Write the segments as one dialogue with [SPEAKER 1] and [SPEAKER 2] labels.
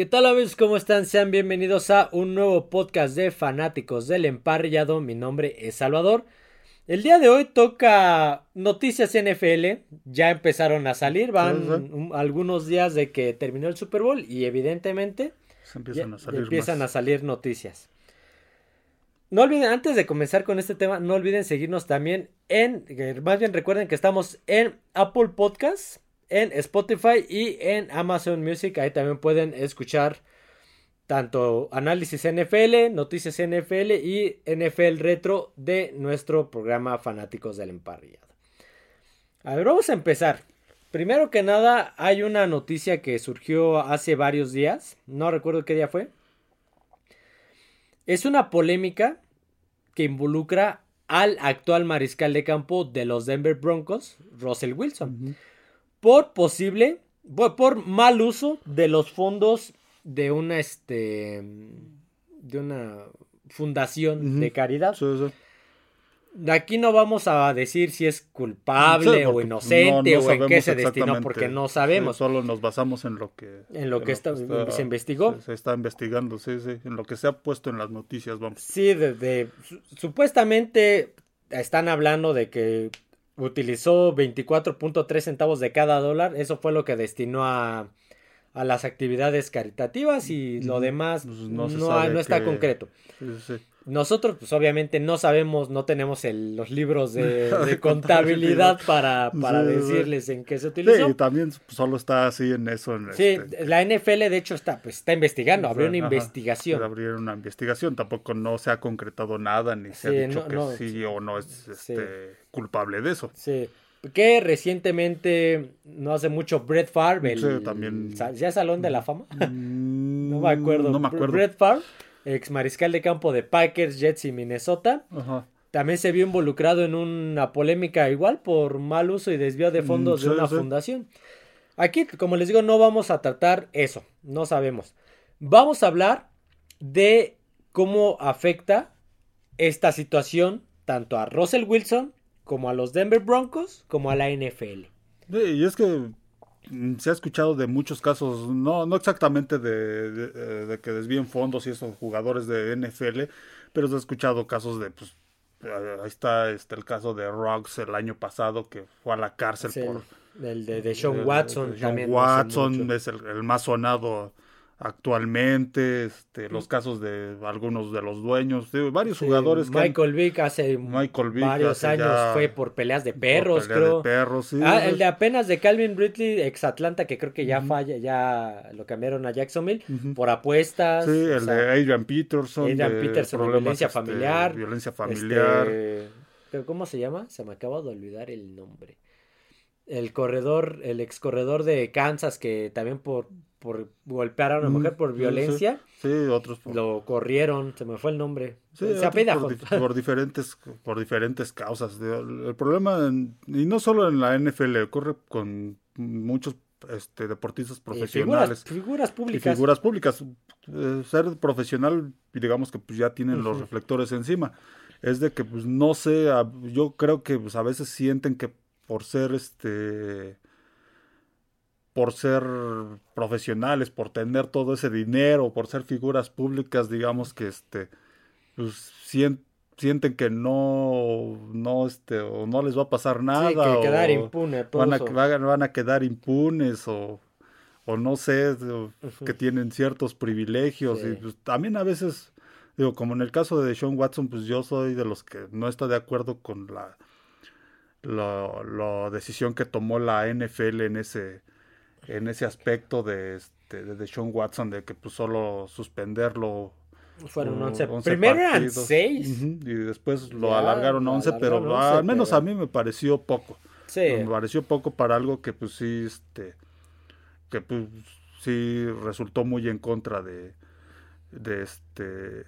[SPEAKER 1] ¿Qué tal amigos? ¿Cómo están? Sean bienvenidos a un nuevo podcast de fanáticos del emparrillado. Mi nombre es Salvador. El día de hoy toca noticias NFL. Ya empezaron a salir, van algunos días de que terminó el Super Bowl y evidentemente empiezan, a salir, empiezan a salir noticias. No olviden, antes de comenzar con este tema, no olviden seguirnos también en, más bien recuerden que estamos en Apple Podcasts en Spotify y en Amazon Music. Ahí también pueden escuchar tanto análisis NFL, noticias NFL y NFL retro de nuestro programa Fanáticos del Emparrillado. A ver, vamos a empezar. Primero que nada, hay una noticia que surgió hace varios días. No recuerdo qué día fue. Es una polémica que involucra al actual mariscal de campo de los Denver Broncos, Russell Wilson por posible, por, mal uso de los fondos de una, este, de una fundación de caridad. Aquí no vamos a decir si es culpable o inocente o en qué se destinó, porque no sabemos.
[SPEAKER 2] solo nos basamos en lo que,
[SPEAKER 1] en lo que, está, se investigó.
[SPEAKER 2] Se, está investigando, sí, sí, en lo que se ha puesto en las noticias, vamos.
[SPEAKER 1] Sí, de, supuestamente están hablando de que utilizó 24.3 centavos de cada dólar. Eso fue lo que destinó a, a las actividades caritativas y lo demás pues, no, no, está concreto. Nosotros, pues obviamente no sabemos, no tenemos los libros de, contabilidad para, para decirles en qué se utilizó.
[SPEAKER 2] Sí, y también solo está así en eso.
[SPEAKER 1] sí, este la NFL de hecho está, pues, está investigando, abrió una investigación.
[SPEAKER 2] Abrió una investigación, tampoco no se ha concretado nada, ni se ha dicho que sí o no es este, culpable de eso.
[SPEAKER 1] Sí. Que recientemente, no hace mucho, Brett Favre, el,
[SPEAKER 2] también...
[SPEAKER 1] ¿ya Salón de la Fama? no me acuerdo.
[SPEAKER 2] No me acuerdo.
[SPEAKER 1] Brett Favre ex mariscal de campo de Packers, Jets y Minnesota. También se vio involucrado en una polémica igual por mal uso y desvío de fondos de una fundación. Aquí, como les digo, no vamos a tratar eso, no sabemos. Vamos a hablar de cómo afecta esta situación tanto a Russell Wilson como a los Denver Broncos como a la NFL.
[SPEAKER 2] y es que Mm, se ha escuchado de muchos casos, no, no exactamente de, eh, que desvíen fondos y esos jugadores de NFL, pero se ha escuchado casos de, pues, eh, ahí está este, el caso de Ruggs el año pasado que fue a la cárcel por...
[SPEAKER 1] El de, Sean Watson.
[SPEAKER 2] Sean Watson es el, más sonado actualmente, este, los casos de algunos de los dueños, de varios jugadores
[SPEAKER 1] Michael Vick hace varios años fue por peleas de perros, creo. ah, el de apenas de Calvin Ridley, ex Atlanta, que creo que ya falla, ya lo cambiaron a Jacksonville, por apuestas.
[SPEAKER 2] Sí, el de Adrian Peterson.
[SPEAKER 1] Adrian Peterson, violencia este, familiar.
[SPEAKER 2] Violencia familiar.
[SPEAKER 1] Este, ¿Cómo se llama? Se me acaba de olvidar el nombre. El corredor, el ex corredor de Kansas, que también por por golpear a una mujer por violencia.
[SPEAKER 2] Sí, otros
[SPEAKER 1] lo corrieron, se me fue el nombre.
[SPEAKER 2] se por, por, diferentes por diferentes causas. El problema y no solo en la NFL ocurre con muchos este, deportistas profesionales.
[SPEAKER 1] figuras, públicas.
[SPEAKER 2] figuras públicas. Eh, ser profesional, digamos que pues ya tienen los reflectores encima. Es de que pues no sé, yo creo que pues, a veces sienten que por ser este por ser profesionales, por tener todo ese dinero, por ser figuras públicas, digamos que este, pues, sienten que no, no, este, o no les va a pasar nada. Sí, que
[SPEAKER 1] quedar impune.
[SPEAKER 2] van, a, van, a, quedar impunes o, o no sé, que tienen ciertos privilegios. Y pues, también a veces, digo, como en el caso de Sean Watson, pues yo soy de los que no está de acuerdo con la, la, la decisión que tomó la NFL en ese en ese aspecto de, este, de Sean Watson, de que pues solo suspenderlo.
[SPEAKER 1] Fueron 11. Primero eran 6.
[SPEAKER 2] y después lo alargaron a 11, pero al menos a mí me pareció poco. Sí. Me pareció poco para algo que pues sí, este, que pues sí resultó muy en contra de, de este,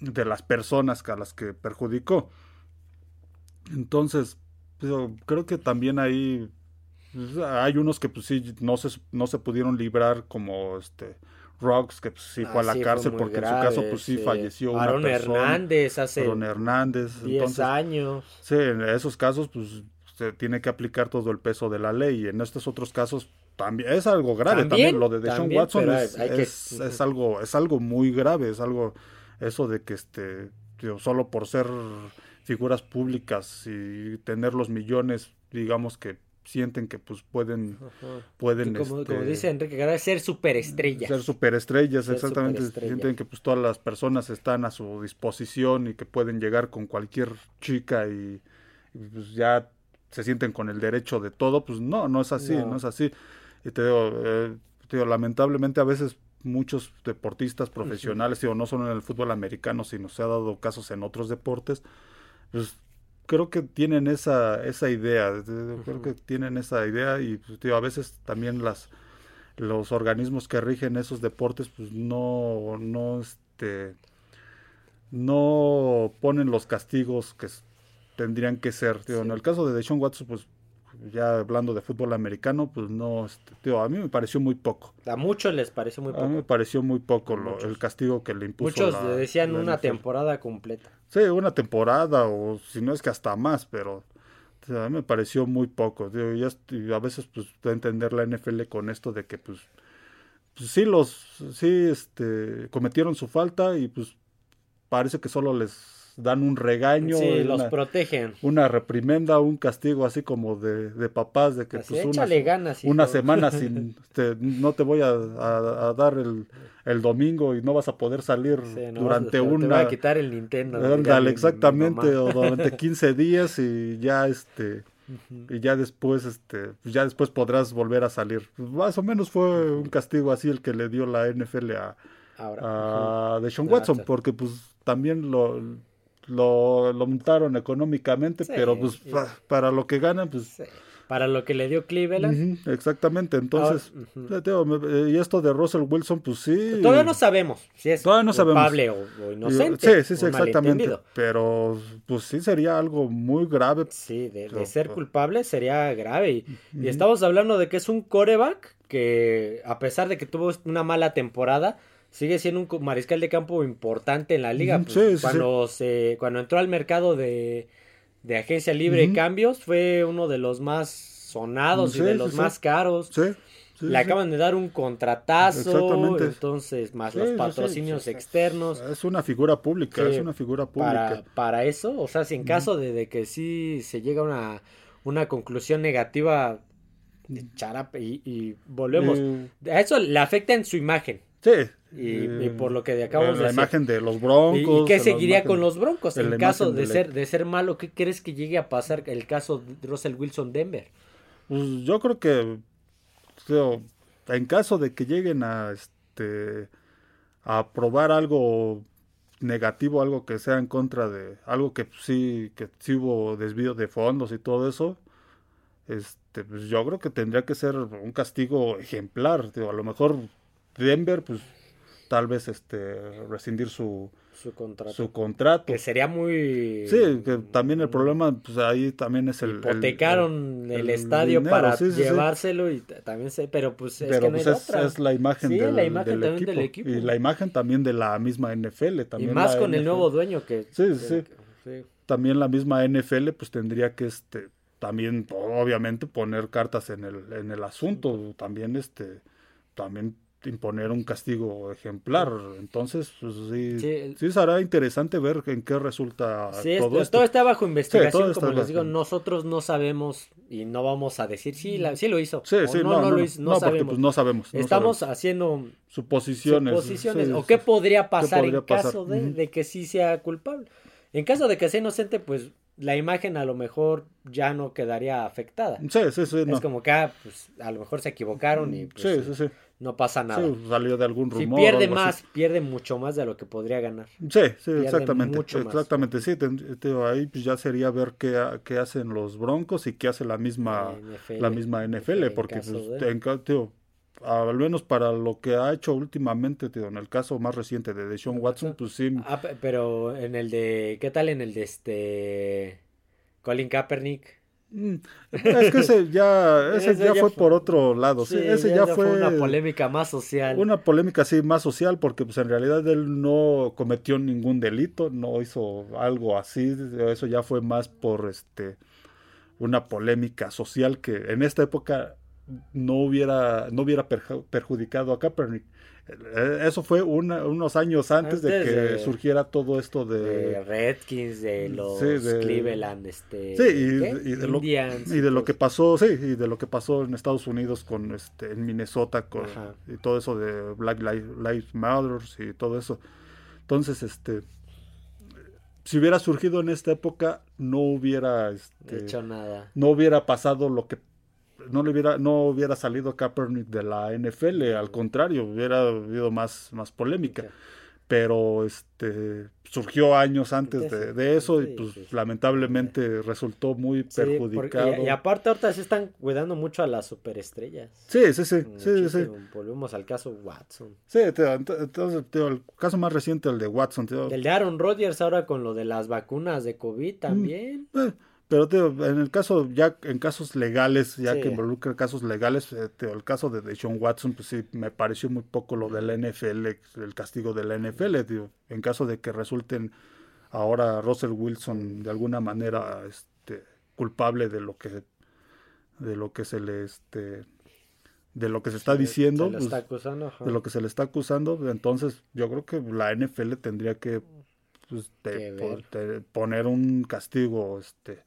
[SPEAKER 2] de las personas a las que perjudicó. Entonces, pues, creo que también ahí pues, hay unos que pues sí no se, no se pudieron librar como este Rocks que pues, sí fue a la cárcel porque en su caso pues sí, falleció
[SPEAKER 1] Aaron una persona. Hernández hace
[SPEAKER 2] Aaron Hernández
[SPEAKER 1] 10 años.
[SPEAKER 2] Sí, en esos casos pues se tiene que aplicar todo el peso de la ley y en estos otros casos también es algo grave también, lo de Deshaun Watson es, algo es algo muy grave es algo eso de que este solo por ser figuras públicas y tener los millones digamos que sienten que pues pueden pueden
[SPEAKER 1] como, este, dice Enrique ser superestrellas.
[SPEAKER 2] ser superestrellas exactamente. Sienten que pues todas las personas están a su disposición y que pueden llegar con cualquier chica y, pues ya se sienten con el derecho de todo pues no no es así no, es así. Y te digo, eh, lamentablemente a veces muchos deportistas profesionales digo no solo en el fútbol americano sino se ha dado casos en otros deportes pues creo que tienen esa, esa idea, creo que tienen esa idea y pues, a veces también las los organismos que rigen esos deportes pues no no este no ponen los castigos que tendrían que ser. En el caso de Deshaun Watson pues ya hablando de fútbol americano, pues no, este, a mí me pareció muy poco.
[SPEAKER 1] A muchos les pareció muy poco.
[SPEAKER 2] A mí me pareció muy poco el castigo que le impuso.
[SPEAKER 1] Muchos decían una temporada completa.
[SPEAKER 2] Sí, una temporada o si no es que hasta más, pero a mí me pareció muy poco. ya, a veces pues de entender la NFL con esto de que pues, pues sí los sí este cometieron su falta y pues parece que solo les dan un regaño.
[SPEAKER 1] Sí, los protegen.
[SPEAKER 2] Una reprimenda, un castigo así como de, de papás, de que
[SPEAKER 1] pues una, ganas,
[SPEAKER 2] una semana sin, no te voy a, dar el, el, domingo y no vas a poder salir durante una... Te
[SPEAKER 1] va a quitar el Nintendo.
[SPEAKER 2] exactamente, o durante 15 días y ya este... Y ya después, este, ya después podrás volver a salir. Más o menos fue un castigo así el que le dio la NFL a, Ahora. a Deshaun Watson, porque pues también lo, lo, lo montaron económicamente, pero pues para lo que ganan, pues...
[SPEAKER 1] Para lo que le dio Cleveland.
[SPEAKER 2] exactamente, entonces, eh, y esto de Russell Wilson, pues sí.
[SPEAKER 1] Todavía no sabemos si es culpable o, inocente.
[SPEAKER 2] Sí, sí, exactamente. Pero pues sí sería algo muy grave.
[SPEAKER 1] Sí, de, ser culpable sería grave. Y, estamos hablando de que es un coreback que, a pesar de que tuvo una mala temporada, sigue siendo un mariscal de campo importante en la liga. Pues, cuando, Se, cuando entró al mercado de, de agencia libre de cambios, fue uno de los más sonados y de los más caros. Le acaban de dar un contratazo, entonces, más los patrocinios externos.
[SPEAKER 2] Es una figura pública, es una figura pública.
[SPEAKER 1] Para, para eso, o sea, si en caso de, de, que sí se llega a una, una conclusión negativa, de charape y, y volvemos. Eh. A eso le afecta en su imagen.
[SPEAKER 2] Sí.
[SPEAKER 1] Y, y, por lo que acabamos
[SPEAKER 2] de la imagen de los broncos.
[SPEAKER 1] ¿Y qué seguiría con los broncos? En caso de, ser, de ser malo, ¿qué crees que llegue a pasar el caso de Russell Wilson Denver?
[SPEAKER 2] Pues yo creo que en caso de que lleguen a este a probar algo negativo, algo que sea en contra de algo que sí que sí hubo desvío de fondos y todo eso, este pues yo creo que tendría que ser un castigo ejemplar, a lo mejor Denver, pues tal vez este rescindir su,
[SPEAKER 1] su contrato.
[SPEAKER 2] su contrato.
[SPEAKER 1] Que sería muy...
[SPEAKER 2] Sí, que también el problema, pues ahí también es el...
[SPEAKER 1] Hipotecaron el, estadio para llevárselo y también sé, pero pues es que no
[SPEAKER 2] pues es, es, la imagen, del, la imagen del, equipo, Y la imagen también de la misma NFL. También
[SPEAKER 1] y más con el nuevo dueño que...
[SPEAKER 2] Sí, sí. También la misma NFL pues tendría que este también obviamente poner cartas en el, en el asunto. También este también imponer un castigo ejemplar. Entonces, pues, sí, sí, será interesante ver en qué resulta todo esto.
[SPEAKER 1] Todo está bajo investigación, como les digo, nosotros no sabemos y no vamos a decir si la, sí lo hizo.
[SPEAKER 2] Sí, sí, no, no, lo hizo, no, sabemos. Pues, no sabemos.
[SPEAKER 1] Estamos haciendo
[SPEAKER 2] suposiciones.
[SPEAKER 1] suposiciones o qué podría pasar en caso de, de que sí sea culpable. En caso de que sea inocente, pues la imagen a lo mejor ya no quedaría afectada.
[SPEAKER 2] Sí, sí, sí.
[SPEAKER 1] Es como que ah, pues, a lo mejor se equivocaron y pues,
[SPEAKER 2] sí, sí, sí
[SPEAKER 1] no pasa nada.
[SPEAKER 2] Sí, salió de algún rumor.
[SPEAKER 1] Si pierde más, pierde mucho más de lo que podría ganar.
[SPEAKER 2] Sí, sí, exactamente. Exactamente, sí. ahí pues ya sería ver qué, qué, hacen los Broncos y qué hace la misma NFL, la misma NFL, porque pues, al menos para lo que ha hecho últimamente, tío, en el caso más reciente de Deshaun Watson, pues sí.
[SPEAKER 1] Ah, pero en el de, ¿qué tal en el de este Colin Kaepernick?
[SPEAKER 2] Mm, es que ese ya, ese ya, fue, por otro lado, sí, ese ya, fue,
[SPEAKER 1] una polémica más social.
[SPEAKER 2] Una polémica sí más social porque pues en realidad él no cometió ningún delito, no hizo algo así, eso ya fue más por este una polémica social que en esta época no hubiera, no hubiera perjudicado a Kaepernick. Eh, eso fue unos años antes, de que surgiera todo esto de,
[SPEAKER 1] de Redskins, de los Cleveland, este,
[SPEAKER 2] sí, y, de lo, y de lo que pasó, sí, y de lo que pasó en Estados Unidos con este, en Minnesota con y todo eso de Black Lives Matter y todo eso. Entonces, este, si hubiera surgido en esta época, no hubiera este,
[SPEAKER 1] hecho nada.
[SPEAKER 2] No hubiera pasado lo que no le hubiera no hubiera salido Kaepernick de la NFL, al contrario, hubiera habido más más polémica. Pero este surgió años antes de, eso y pues lamentablemente resultó muy perjudicado.
[SPEAKER 1] y, aparte ahorita se están cuidando mucho a las superestrellas.
[SPEAKER 2] Sí, sí, sí,
[SPEAKER 1] Volvemos al caso Watson.
[SPEAKER 2] Sí, entonces el caso más reciente el de Watson.
[SPEAKER 1] El de Aaron Rodgers ahora con lo de las vacunas de COVID también.
[SPEAKER 2] Mm, eh, pero en el caso, ya en casos legales, ya que involucra casos legales, eh, el caso de Deshaun Watson, pues sí, me pareció muy poco lo del NFL, el castigo del NFL. en caso de que resulten ahora Russell Wilson de alguna manera este, culpable de lo que de lo que se le este de lo que se está diciendo
[SPEAKER 1] pues, de
[SPEAKER 2] lo que se le está acusando entonces yo creo que la NFL tendría que pues, poner un castigo este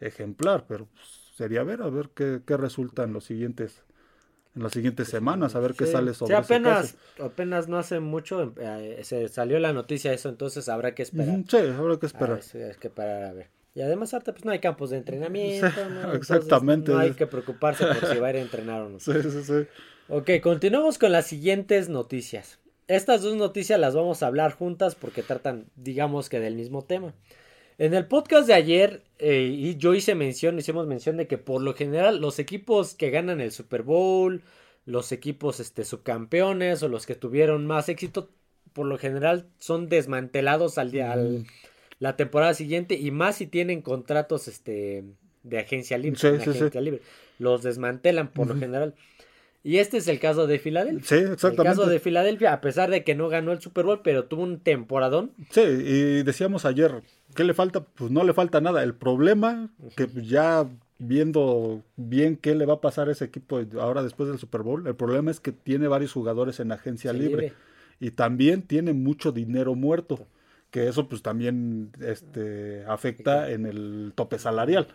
[SPEAKER 2] ejemplar, pero pues, sería ver, a ver qué, qué, resulta en los siguientes en las siguientes semanas, a ver qué sale sobre
[SPEAKER 1] sí, apenas, apenas no hace mucho eh, se salió la noticia eso, entonces habrá que esperar.
[SPEAKER 2] Sí, habrá que esperar.
[SPEAKER 1] hay que esperar a ver. Y además ahorita pues no hay campos de entrenamiento,
[SPEAKER 2] Exactamente.
[SPEAKER 1] no hay que preocuparse por si va a ir a entrenar o no.
[SPEAKER 2] Sí, sí, sí.
[SPEAKER 1] Ok, continuamos con las siguientes noticias. Estas dos noticias las vamos a hablar juntas porque tratan, digamos que del mismo tema. En el podcast de ayer, eh, y yo hice mención, hicimos mención de que por lo general los equipos que ganan el Super Bowl, los equipos este, subcampeones o los que tuvieron más éxito, por lo general son desmantelados al día, la temporada siguiente y más si tienen contratos este, de agencia libre. libre. Los desmantelan por lo general. Y este es el caso de Filadelfia.
[SPEAKER 2] Sí, exactamente.
[SPEAKER 1] El caso de Filadelfia, a pesar de que no ganó el Super Bowl, pero tuvo un temporadón.
[SPEAKER 2] Sí, y decíamos ayer, ¿qué le falta? Pues no le falta nada. El problema, que ya viendo bien qué le va a pasar a ese equipo ahora después del Super Bowl, el problema es que tiene varios jugadores en agencia libre. Y también tiene mucho dinero muerto, que eso pues también este, afecta en el tope salarial.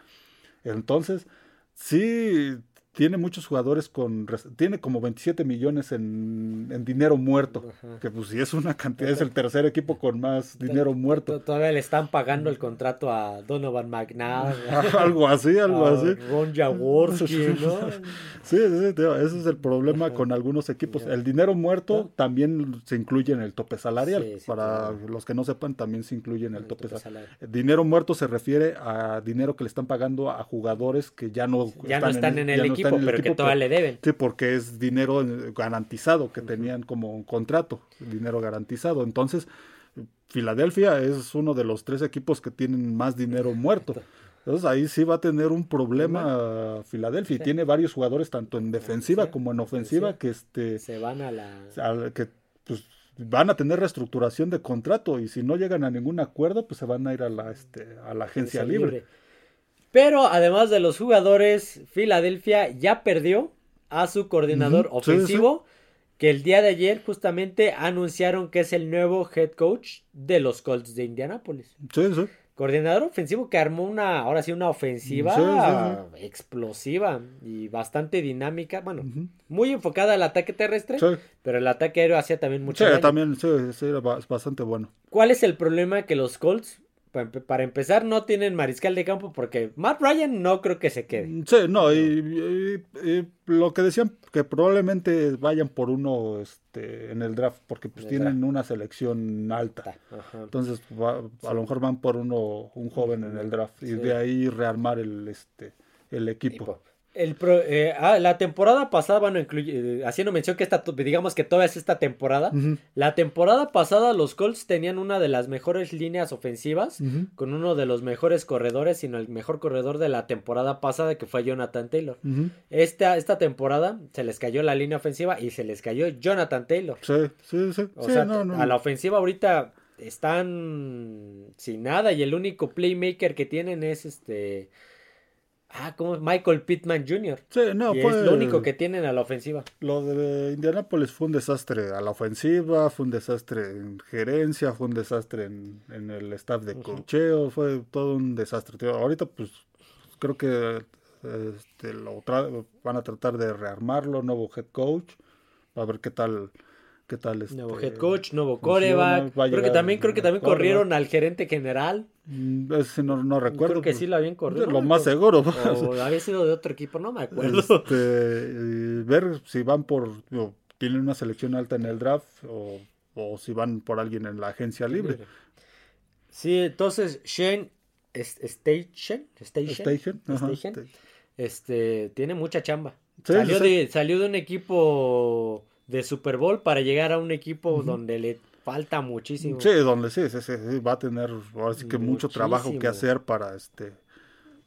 [SPEAKER 2] Entonces, sí tiene muchos jugadores con tiene como 27 millones en, en dinero muerto que pues si es una cantidad es el tercer equipo con más dinero muerto.
[SPEAKER 1] todavía le están pagando el contrato a Donovan McNabb.
[SPEAKER 2] Algo así algo así.
[SPEAKER 1] Ron Jaworski ¿no?
[SPEAKER 2] sí, sí, ese es el problema con algunos equipos. El dinero muerto también se incluye en el tope salarial. Para los que no sepan también se incluye en el, tope, salarial. dinero muerto se refiere a dinero que le están pagando a jugadores que ya no
[SPEAKER 1] ya no están en, el equipo pero que todavía le deben.
[SPEAKER 2] Sí, porque es dinero garantizado que tenían como un contrato, dinero garantizado. Entonces, Filadelfia es uno de los tres equipos que tienen más dinero muerto. Entonces ahí sí va a tener un problema Filadelfia. Y tiene varios jugadores, tanto en defensiva como en ofensiva, que este
[SPEAKER 1] se van a la
[SPEAKER 2] que pues van a tener reestructuración de contrato y si no llegan a ningún acuerdo, pues se van a ir a la este a la agencia libre.
[SPEAKER 1] Pero además de los jugadores, Filadelfia ya perdió a su coordinador ofensivo, que el día de ayer justamente anunciaron que es el nuevo head coach de los Colts de Indianapolis.
[SPEAKER 2] Sí, sí.
[SPEAKER 1] Coordinador ofensivo que armó una, ahora sí, una ofensiva explosiva y bastante dinámica. Bueno, muy enfocada al ataque terrestre, pero el ataque aéreo hacía también mucho
[SPEAKER 2] Sí, también, sí, sí, era bastante bueno.
[SPEAKER 1] ¿Cuál es el problema que los Colts para empezar, no tienen mariscal de campo porque Matt Ryan no creo que se quede.
[SPEAKER 2] Sí, no, y, lo que decían que probablemente vayan por uno este, en el draft porque pues tienen una selección alta. Entonces, a lo mejor van por uno, un joven en el draft y de ahí rearmar el, este, el equipo.
[SPEAKER 1] El eh, ah, la temporada pasada, bueno, incluye, eh, haciendo mención que esta, digamos que toda es esta temporada. La temporada pasada los Colts tenían una de las mejores líneas ofensivas, con uno de los mejores corredores, sino el mejor corredor de la temporada pasada, que fue Jonathan Taylor. esta, esta temporada se les cayó la línea ofensiva y se les cayó Jonathan Taylor.
[SPEAKER 2] Sí, sí, sí.
[SPEAKER 1] O sea, a la ofensiva ahorita están sin nada y el único playmaker que tienen es este Ah, como Michael Pittman Jr.
[SPEAKER 2] Sí, no,
[SPEAKER 1] Y
[SPEAKER 2] fue...
[SPEAKER 1] es lo único que tienen a la ofensiva.
[SPEAKER 2] Lo de Indianapolis fue un desastre a la ofensiva, fue un desastre en gerencia, fue un desastre en, en el staff de cocheo, fue todo un desastre. Tío, ahorita pues creo que este, lo van a tratar de rearmarlo, nuevo head coach, a ver qué tal, qué tal este,
[SPEAKER 1] Nuevo head coach, nuevo coreback. Creo que también, creo que también corrieron al gerente general.
[SPEAKER 2] Mm, ese no, no recuerdo.
[SPEAKER 1] Creo que
[SPEAKER 2] pues,
[SPEAKER 1] sí lo habían corrido.
[SPEAKER 2] Lo más seguro.
[SPEAKER 1] O había sido de otro equipo, no me acuerdo.
[SPEAKER 2] Este, ver si van por, digo, tienen una selección alta en el draft o, o si van por alguien en la agencia libre.
[SPEAKER 1] Sí, entonces Shane Station, Station,
[SPEAKER 2] Station, ajá,
[SPEAKER 1] Station, este, tiene mucha chamba.
[SPEAKER 2] Sí,
[SPEAKER 1] salió,
[SPEAKER 2] sí.
[SPEAKER 1] De, salió de un equipo de Super Bowl para llegar a un equipo donde le falta muchísimo.
[SPEAKER 2] Sí, donde sí, sí, sí, sí, va a tener ahora sí que mucho trabajo que hacer para este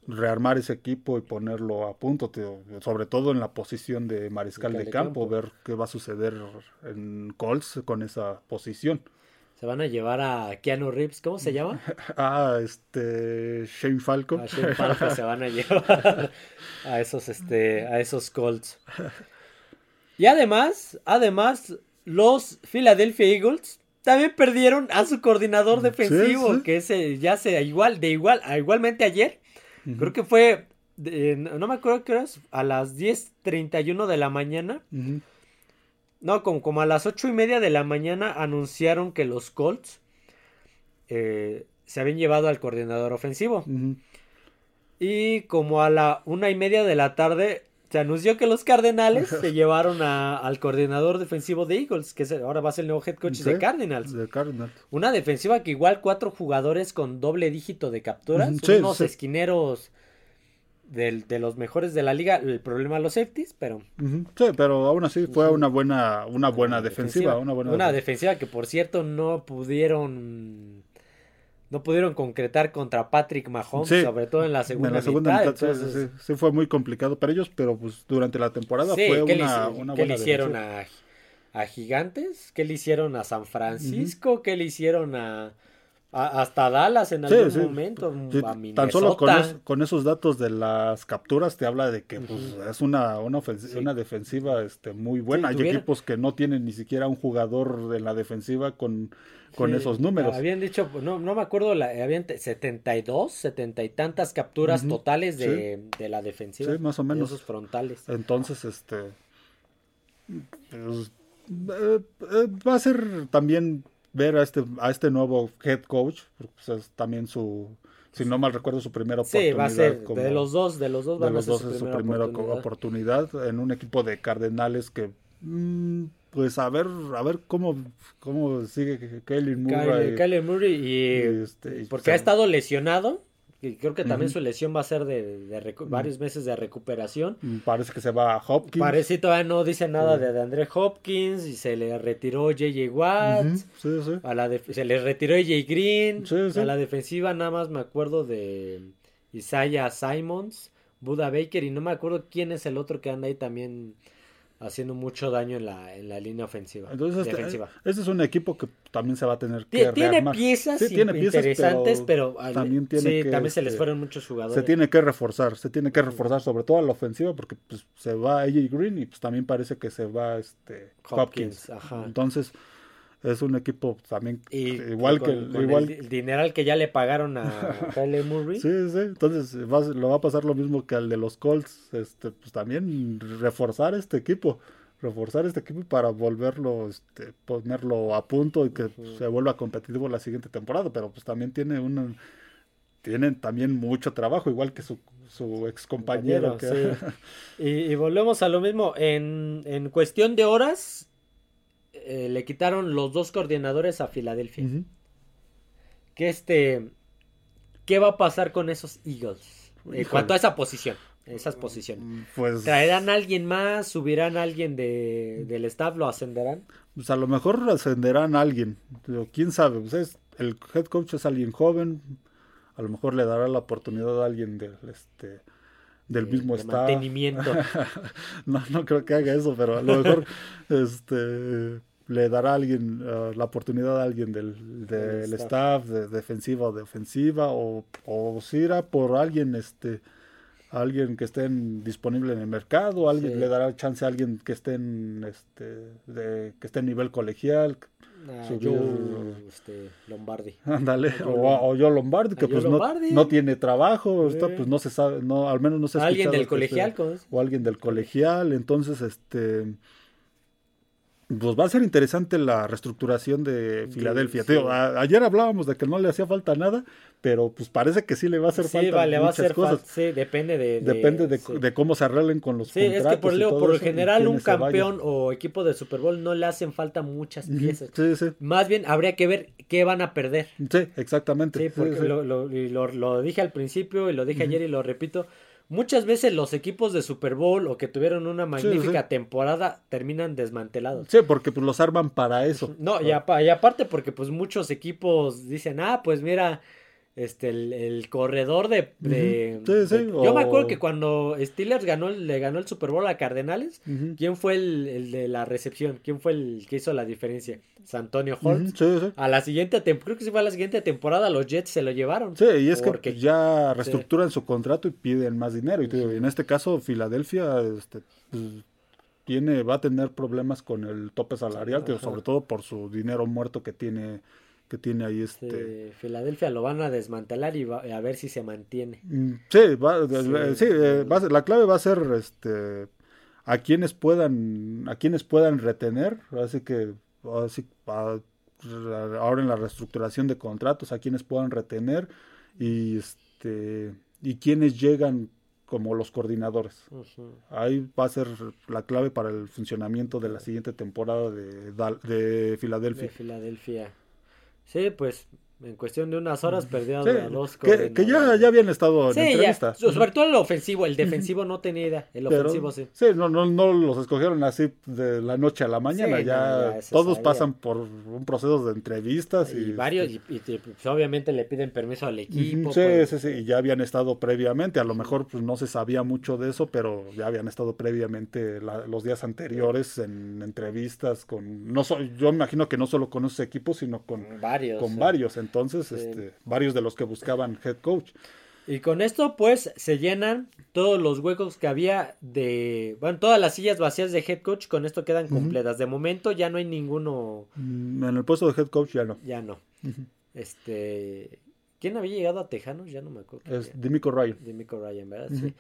[SPEAKER 2] rearmar ese equipo y ponerlo a punto, tío, sobre todo en la posición de mariscal
[SPEAKER 1] Mariscal
[SPEAKER 2] de
[SPEAKER 1] de
[SPEAKER 2] campo,
[SPEAKER 1] campo.
[SPEAKER 2] ver qué va a suceder en Colts con esa posición.
[SPEAKER 1] Se van a llevar a Keanu Reeves, ¿cómo se llama?
[SPEAKER 2] Ah, este Shane Falco.
[SPEAKER 1] A Shane Falco se van a llevar a esos, este, a esos Colts. Y además, además, los Philadelphia Eagles también perdieron a su coordinador defensivo,
[SPEAKER 2] sí.
[SPEAKER 1] que ese ya se igual, de igual, a igualmente ayer. Creo que fue, de- no me acuerdo qué horas, a las 10.31 de la mañana. No, como, como a las ocho y media de la mañana anunciaron que los Colts eh, se habían llevado al coordinador ofensivo. Y como a la una y media de la tarde se anunció que los Cardenales se llevaron a- al coordinador defensivo de Eagles, que es ahora va a ser el nuevo head coach de Cardinals.
[SPEAKER 2] De Cardinals.
[SPEAKER 1] Una defensiva que igual cuatro jugadores con doble dígito de capturas,
[SPEAKER 2] sí,
[SPEAKER 1] unos
[SPEAKER 2] sí.
[SPEAKER 1] esquineros del- de los mejores de la liga. El problema los safeties, pero.
[SPEAKER 2] Sí, pero aún así fue una buena, una buena defensiva, una buena
[SPEAKER 1] Una
[SPEAKER 2] defen-
[SPEAKER 1] defensiva que por cierto no pudieron no pudieron concretar contra Patrick Mahomes,
[SPEAKER 2] Sí,
[SPEAKER 1] sobre todo en la segunda,
[SPEAKER 2] en la segunda
[SPEAKER 1] mitad.
[SPEAKER 2] mitad, sí,
[SPEAKER 1] entonces,
[SPEAKER 2] sí, sí, fue muy complicado para ellos, pero pues durante la temporada
[SPEAKER 1] sí,
[SPEAKER 2] fue
[SPEAKER 1] ¿qué le
[SPEAKER 2] una, una
[SPEAKER 1] qué
[SPEAKER 2] buena
[SPEAKER 1] le hicieron a, a Gigantes? ¿Qué le hicieron a San Francisco? ¿Qué le hicieron a, a- hasta Dallas en
[SPEAKER 2] Sí,
[SPEAKER 1] algún
[SPEAKER 2] sí.
[SPEAKER 1] momento?
[SPEAKER 2] Sí,
[SPEAKER 1] a
[SPEAKER 2] tan solo con,
[SPEAKER 1] Minnesota?
[SPEAKER 2] es- con esos datos de las capturas te habla de que pues, es una, una,
[SPEAKER 1] Sí.
[SPEAKER 2] una defensiva este, muy buena. Hay
[SPEAKER 1] tuviera-
[SPEAKER 2] equipos que no tienen ni siquiera un jugador en la defensiva con, con
[SPEAKER 1] Sí,
[SPEAKER 2] esos números.
[SPEAKER 1] Habían dicho, no, no me acuerdo, la, habían te- 72, 70 y tantas capturas totales de, de la defensiva.
[SPEAKER 2] Sí, más o
[SPEAKER 1] de
[SPEAKER 2] menos.
[SPEAKER 1] Esos frontales.
[SPEAKER 2] Entonces, este. pues, eh, eh, va a ser también ver a este, a este nuevo head coach. pues, es también su. Si no mal recuerdo, su primera
[SPEAKER 1] Sí,
[SPEAKER 2] oportunidad.
[SPEAKER 1] va a ser
[SPEAKER 2] como-
[SPEAKER 1] de los dos, de los dos
[SPEAKER 2] de
[SPEAKER 1] van a
[SPEAKER 2] los
[SPEAKER 1] ser
[SPEAKER 2] dos
[SPEAKER 1] su
[SPEAKER 2] es su
[SPEAKER 1] primera oportunidad.
[SPEAKER 2] oportunidad. en un equipo de Cardenales que. mm, pues a ver, a ver cómo, cómo sigue Kelly Murray.
[SPEAKER 1] Kyler Murray y,
[SPEAKER 2] y, este,
[SPEAKER 1] porque
[SPEAKER 2] se-
[SPEAKER 1] ha estado lesionado y creo que también su lesión va a ser de, varios meses de recuperación.
[SPEAKER 2] Parece que se va a Hopkins.
[SPEAKER 1] Parece todavía no dice nada de, de André Hopkins y se le retiró JJ Watt.
[SPEAKER 2] Sí, sí.
[SPEAKER 1] A la se le retiró AJ Green.
[SPEAKER 2] Sí, sí.
[SPEAKER 1] A la defensiva nada más me acuerdo de Isaiah Simons, Buda Baker y no me acuerdo quién es el otro que anda ahí también haciendo mucho daño en la, en la línea ofensiva.
[SPEAKER 2] Entonces, este,
[SPEAKER 1] defensiva.
[SPEAKER 2] este es un equipo que también se va a tener que
[SPEAKER 1] Tie- Tiene
[SPEAKER 2] rearmar.
[SPEAKER 1] piezas
[SPEAKER 2] Sí, tiene piezas,
[SPEAKER 1] interesantes, pero,
[SPEAKER 2] pero también tiene
[SPEAKER 1] sí,
[SPEAKER 2] que,
[SPEAKER 1] también se les
[SPEAKER 2] este,
[SPEAKER 1] fueron muchos jugadores.
[SPEAKER 2] Se tiene que reforzar, se tiene que reforzar sobre todo a la ofensiva porque pues, se va AJ Green y pues también parece que se va este
[SPEAKER 1] Hopkins,
[SPEAKER 2] Hopkins.
[SPEAKER 1] ajá.
[SPEAKER 2] Entonces es un equipo también
[SPEAKER 1] Y
[SPEAKER 2] igual
[SPEAKER 1] con-
[SPEAKER 2] que
[SPEAKER 1] con
[SPEAKER 2] igual
[SPEAKER 1] el, el dineral que ya le pagaron a Kyle Murray.
[SPEAKER 2] Sí, sí, entonces va, lo va a pasar lo mismo que al de los Colts, este, pues también reforzar este equipo, reforzar este equipo para volverlo, este, ponerlo a punto y que se vuelva competitivo la siguiente temporada, pero pues también tiene una, tienen también mucho trabajo, igual que su, su ex compañero.
[SPEAKER 1] Compañero, sí. y, y volvemos a lo mismo, en, en cuestión de horas eh, le quitaron los dos coordinadores a Filadelfia. Que este, ¿qué va a pasar con esos Eagles? En
[SPEAKER 2] Híjole.
[SPEAKER 1] cuanto a esa posición, esas posiciones.
[SPEAKER 2] Pues,
[SPEAKER 1] ¿Traerán a alguien más? ¿Subirán a alguien de, del staff? ¿Lo ascenderán?
[SPEAKER 2] pues a lo mejor ascenderán a alguien, pero quién sabe, pues es, el head coach es alguien joven, a lo mejor le dará la oportunidad a alguien del este del
[SPEAKER 1] De-
[SPEAKER 2] mismo
[SPEAKER 1] de
[SPEAKER 2] staff.
[SPEAKER 1] mantenimiento.
[SPEAKER 2] no, no creo que haga eso, pero a lo mejor este le dará a alguien eh, la oportunidad a alguien del, del
[SPEAKER 1] staff.
[SPEAKER 2] staff, de defensiva o de ofensiva, o, o si irá por alguien este alguien que esté disponible en el mercado, alguien
[SPEAKER 1] Sí.
[SPEAKER 2] le dará chance a alguien que esté en este de, que esté en nivel colegial,
[SPEAKER 1] Ah, yo, este, Lombardi.
[SPEAKER 2] ándale, o, o yo Lombardi, que
[SPEAKER 1] a Joe
[SPEAKER 2] pues no,
[SPEAKER 1] Lombardi.
[SPEAKER 2] no tiene trabajo, pues no se sabe, no, al menos no se
[SPEAKER 1] Alguien del colegial,
[SPEAKER 2] o alguien del colegial, entonces este pues va a ser interesante la reestructuración de Filadelfia.
[SPEAKER 1] sí.
[SPEAKER 2] A- ayer hablábamos de que no le hacía falta nada, pero pues parece que sí le va a hacer
[SPEAKER 1] Sí,
[SPEAKER 2] falta
[SPEAKER 1] vale, va a ser
[SPEAKER 2] cosas.
[SPEAKER 1] falta. Sí, depende de. de-
[SPEAKER 2] Depende de,
[SPEAKER 1] sí.
[SPEAKER 2] de cómo se arreglen con los
[SPEAKER 1] Sí, es
[SPEAKER 2] contratos.
[SPEAKER 1] que por, Leo, por lo general un campeón o equipo de Super Bowl no le hacen falta muchas piezas.
[SPEAKER 2] Sí, sí,
[SPEAKER 1] Más bien habría que ver qué van a perder.
[SPEAKER 2] sí, exactamente.
[SPEAKER 1] Sí,
[SPEAKER 2] Sí,
[SPEAKER 1] porque
[SPEAKER 2] sí.
[SPEAKER 1] Lo, lo- lo- lo dije al principio y lo dije ayer y lo repito. Muchas veces los equipos de Super Bowl o que tuvieron una magnífica temporada terminan desmantelados.
[SPEAKER 2] Sí, porque pues los arman para eso.
[SPEAKER 1] No, y, apa- y aparte porque pues muchos equipos dicen, ah, pues mira, este, el, el corredor de... de-
[SPEAKER 2] Ujú. Sí, sí,
[SPEAKER 1] de- Yo me acuerdo que cuando Steelers ganó, le ganó el Super Bowl a Cardenales. ¿quién fue el, el de la recepción? ¿Quién fue el que hizo la diferencia? Santonio Holtz.
[SPEAKER 2] Ujú, sí, sí.
[SPEAKER 1] A la siguiente temporada, creo que sí fue a la siguiente temporada, los Jets se lo llevaron.
[SPEAKER 2] Sí, y es
[SPEAKER 1] Porque-
[SPEAKER 2] que ya reestructuran su contrato y piden más dinero. Y digo, y en este caso, Filadelfia este, pues, tiene, va a tener problemas con el tope salarial, sobre todo por su dinero muerto que tiene, que tiene ahí este.
[SPEAKER 1] Eh, Filadelfia lo van a desmantelar y va- a ver si se mantiene.
[SPEAKER 2] Mm, Sí, va-
[SPEAKER 1] Sí.
[SPEAKER 2] sí, eh, va ser- la clave va a ser este a quienes puedan a quienes puedan retener, así que así, a- ahora en la reestructuración de contratos a quienes puedan retener y este y quienes llegan como los coordinadores. Ahí va a ser la clave para el funcionamiento de la siguiente temporada de, de Filadelfia.
[SPEAKER 1] De Filadelfia. Sí, pues en cuestión de unas horas perdió
[SPEAKER 2] Sí,
[SPEAKER 1] a dos
[SPEAKER 2] que, que ya, ya habían estado en
[SPEAKER 1] Sí, ya.
[SPEAKER 2] entrevistas.
[SPEAKER 1] Sobre todo el ofensivo, el defensivo no tenía idea. El
[SPEAKER 2] Pero,
[SPEAKER 1] ofensivo sí.
[SPEAKER 2] no, no, no los escogieron así de la noche a la mañana.
[SPEAKER 1] Sí,
[SPEAKER 2] ya,
[SPEAKER 1] no, ya se
[SPEAKER 2] todos
[SPEAKER 1] sabía.
[SPEAKER 2] pasan por un proceso de entrevistas. Y,
[SPEAKER 1] Y varios,
[SPEAKER 2] este,
[SPEAKER 1] y, y, pues, obviamente le piden permiso al equipo.
[SPEAKER 2] sí,
[SPEAKER 1] pues,
[SPEAKER 2] sí, sí, y ya habían estado previamente. A lo mejor pues, no se sabía mucho de eso, pero ya habían estado previamente la- los días anteriores en entrevistas con. no so- Yo me imagino que no solo con esos equipos, sino con,
[SPEAKER 1] varios.
[SPEAKER 2] con
[SPEAKER 1] sí.
[SPEAKER 2] varios. Entonces,
[SPEAKER 1] Sí.
[SPEAKER 2] este, varios de los que buscaban head coach.
[SPEAKER 1] Y con esto, pues, se llenan todos los huecos que había de. Bueno, todas las sillas vacías de head coach, con esto quedan completas. De momento ya no hay ninguno.
[SPEAKER 2] Mm, En el puesto de head coach ya no.
[SPEAKER 1] Ya no. Este. ¿Quién había llegado a Tejanos? Ya no me acuerdo.
[SPEAKER 2] Es. Dimico Ryan.
[SPEAKER 1] De Mico Ryan, ¿verdad? Sí.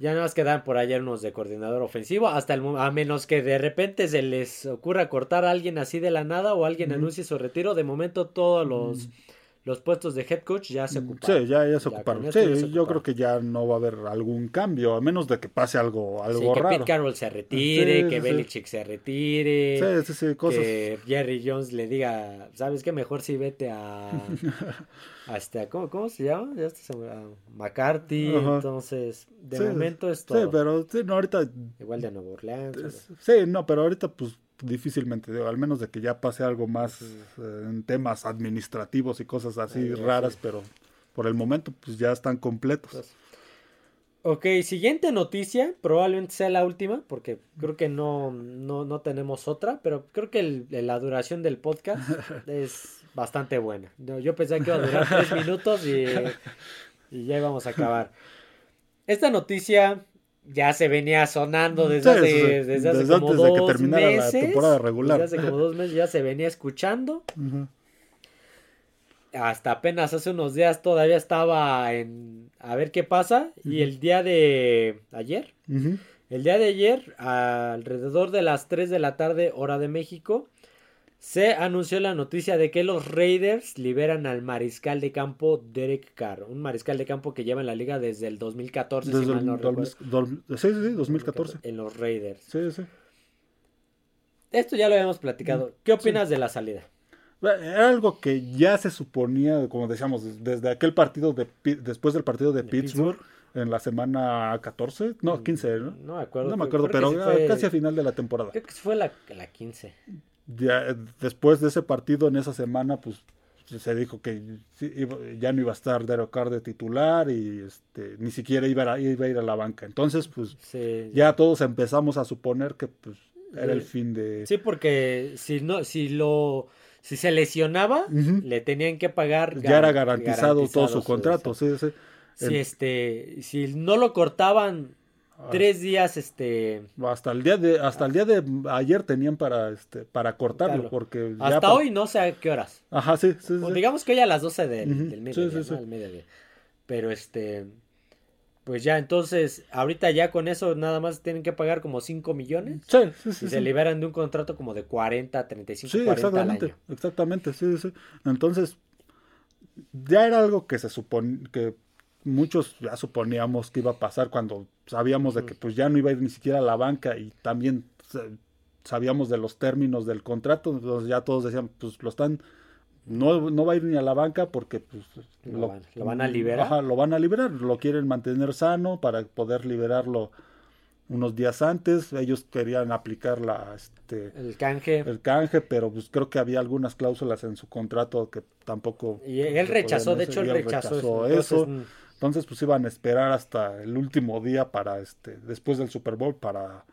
[SPEAKER 1] Ya nada más quedan por allá unos de coordinador ofensivo, hasta el a menos que de repente se les ocurra cortar a alguien así de la nada o alguien anuncie su retiro. De momento todos los, los puestos de head coach ya se ocuparon.
[SPEAKER 2] Mm. Sí, ya, ya se ocuparon. Sí,
[SPEAKER 1] ya se
[SPEAKER 2] yo creo
[SPEAKER 1] ocuparon.
[SPEAKER 2] que ya no va a haber algún cambio, a menos de que pase algo,
[SPEAKER 1] Sí,
[SPEAKER 2] algo
[SPEAKER 1] que
[SPEAKER 2] raro.
[SPEAKER 1] Pete Carroll se retire,
[SPEAKER 2] Sí,
[SPEAKER 1] que
[SPEAKER 2] sí, sí.
[SPEAKER 1] Belichick se retire,
[SPEAKER 2] Sí, sí, sí, cosas.
[SPEAKER 1] que Jerry Jones le diga, ¿sabes qué? Mejor si vete a... a este, ¿cómo, ¿Cómo se llama? Ya hasta se McCarthy.
[SPEAKER 2] Ajá.
[SPEAKER 1] Entonces, de
[SPEAKER 2] Sí,
[SPEAKER 1] momento es
[SPEAKER 2] Sí,
[SPEAKER 1] todo.
[SPEAKER 2] pero sí, no, ahorita.
[SPEAKER 1] Igual de Nueva Orleans.
[SPEAKER 2] es- Sí, no, pero ahorita, pues difícilmente, digo, al menos de que ya pase algo más eh, en temas administrativos y cosas así
[SPEAKER 1] Ay, ya
[SPEAKER 2] raras, pero por el momento, pues ya están completos.
[SPEAKER 1] Pues, Ok, siguiente noticia, probablemente sea la última, porque creo que no, no, no tenemos otra, pero creo que el- la duración del podcast es bastante buena. No, Yo pensé que iba a durar tres minutos y, y ya íbamos a acabar. Esta noticia ya se venía sonando desde,
[SPEAKER 2] Sí,
[SPEAKER 1] hace, desde hace
[SPEAKER 2] Desde
[SPEAKER 1] como
[SPEAKER 2] antes de que
[SPEAKER 1] dos
[SPEAKER 2] la
[SPEAKER 1] meses.
[SPEAKER 2] temporada regular.
[SPEAKER 1] Desde hace como dos meses ya se venía escuchando. Hasta apenas hace unos días todavía estaba en a ver qué pasa. Y el día de ayer, el día de ayer, alrededor de las 3 de la tarde, hora de México, se anunció la noticia de que los Raiders liberan al mariscal de campo Derek Carr. Un mariscal de campo que lleva en la liga desde el 2014, si
[SPEAKER 2] Desde
[SPEAKER 1] mal
[SPEAKER 2] el
[SPEAKER 1] no recuerdo.
[SPEAKER 2] sí, sí, sí, 2014.
[SPEAKER 1] En los Raiders.
[SPEAKER 2] Sí, sí.
[SPEAKER 1] Esto ya lo habíamos platicado. ¿Qué opinas de la salida?
[SPEAKER 2] Era algo que ya se suponía, como decíamos, desde aquel partido de después del partido de,
[SPEAKER 1] De
[SPEAKER 2] Pittsburgh, en la semana 14, no, 15, ¿no?
[SPEAKER 1] No me acuerdo.
[SPEAKER 2] No me acuerdo, pero
[SPEAKER 1] fue-
[SPEAKER 2] casi a final de la temporada.
[SPEAKER 1] Creo que fue la, la 15.
[SPEAKER 2] Ya, eh, después de ese partido, en esa semana, pues se dijo que ya no iba a estar Derek Carr de titular y este, ni siquiera iba a, iba a ir a la banca. Entonces, pues
[SPEAKER 1] Sí,
[SPEAKER 2] ya todos empezamos a suponer que pues era el
[SPEAKER 1] Sí.
[SPEAKER 2] fin de...
[SPEAKER 1] Sí, porque si no, si lo, si se lesionaba, le tenían que pagar.
[SPEAKER 2] ya era
[SPEAKER 1] gar-
[SPEAKER 2] garantizado todo su contrato, sí, sí.
[SPEAKER 1] Si este, si no lo cortaban. Tres días, este,
[SPEAKER 2] hasta el día de hasta el día de ayer tenían para este para cortarlo
[SPEAKER 1] Cortarlo.
[SPEAKER 2] porque ya
[SPEAKER 1] hasta
[SPEAKER 2] pa-
[SPEAKER 1] hoy no sé a qué horas.
[SPEAKER 2] Ajá, sí, sí,
[SPEAKER 1] O
[SPEAKER 2] sí.
[SPEAKER 1] digamos que hoy a las 12 del,
[SPEAKER 2] Ujú,
[SPEAKER 1] del
[SPEAKER 2] sí,
[SPEAKER 1] mediodía,
[SPEAKER 2] sí,
[SPEAKER 1] ¿no?
[SPEAKER 2] sí.
[SPEAKER 1] Al mediodía. Pero este, pues ya, entonces, ahorita ya con eso nada más tienen que pagar como 5 millones.
[SPEAKER 2] Sí, sí, sí,
[SPEAKER 1] Y se liberan de un contrato como de 40, 35,
[SPEAKER 2] Sí,
[SPEAKER 1] 40 al
[SPEAKER 2] exactamente,
[SPEAKER 1] año.
[SPEAKER 2] exactamente, sí, sí. Entonces, ya era algo que se supone, que muchos ya suponíamos que iba a pasar cuando sabíamos de que pues ya no iba a ir ni siquiera a la banca y también sabíamos de los términos del contrato, entonces ya todos decían, pues lo están, no, no va a ir ni a la banca porque pues
[SPEAKER 1] Lo van- lo van a liberar.
[SPEAKER 2] Ajá, lo van a liberar, lo quieren mantener sano para poder liberarlo unos días antes, ellos querían aplicar la, este,
[SPEAKER 1] El canje.
[SPEAKER 2] el canje, pero pues creo que había algunas cláusulas en su contrato que tampoco
[SPEAKER 1] Y él rechazó, de hecho, él
[SPEAKER 2] y
[SPEAKER 1] rechazó, eso.
[SPEAKER 2] eso.
[SPEAKER 1] Entonces,
[SPEAKER 2] Entonces, pues iban a esperar hasta el último día para este, después del Super Bowl para,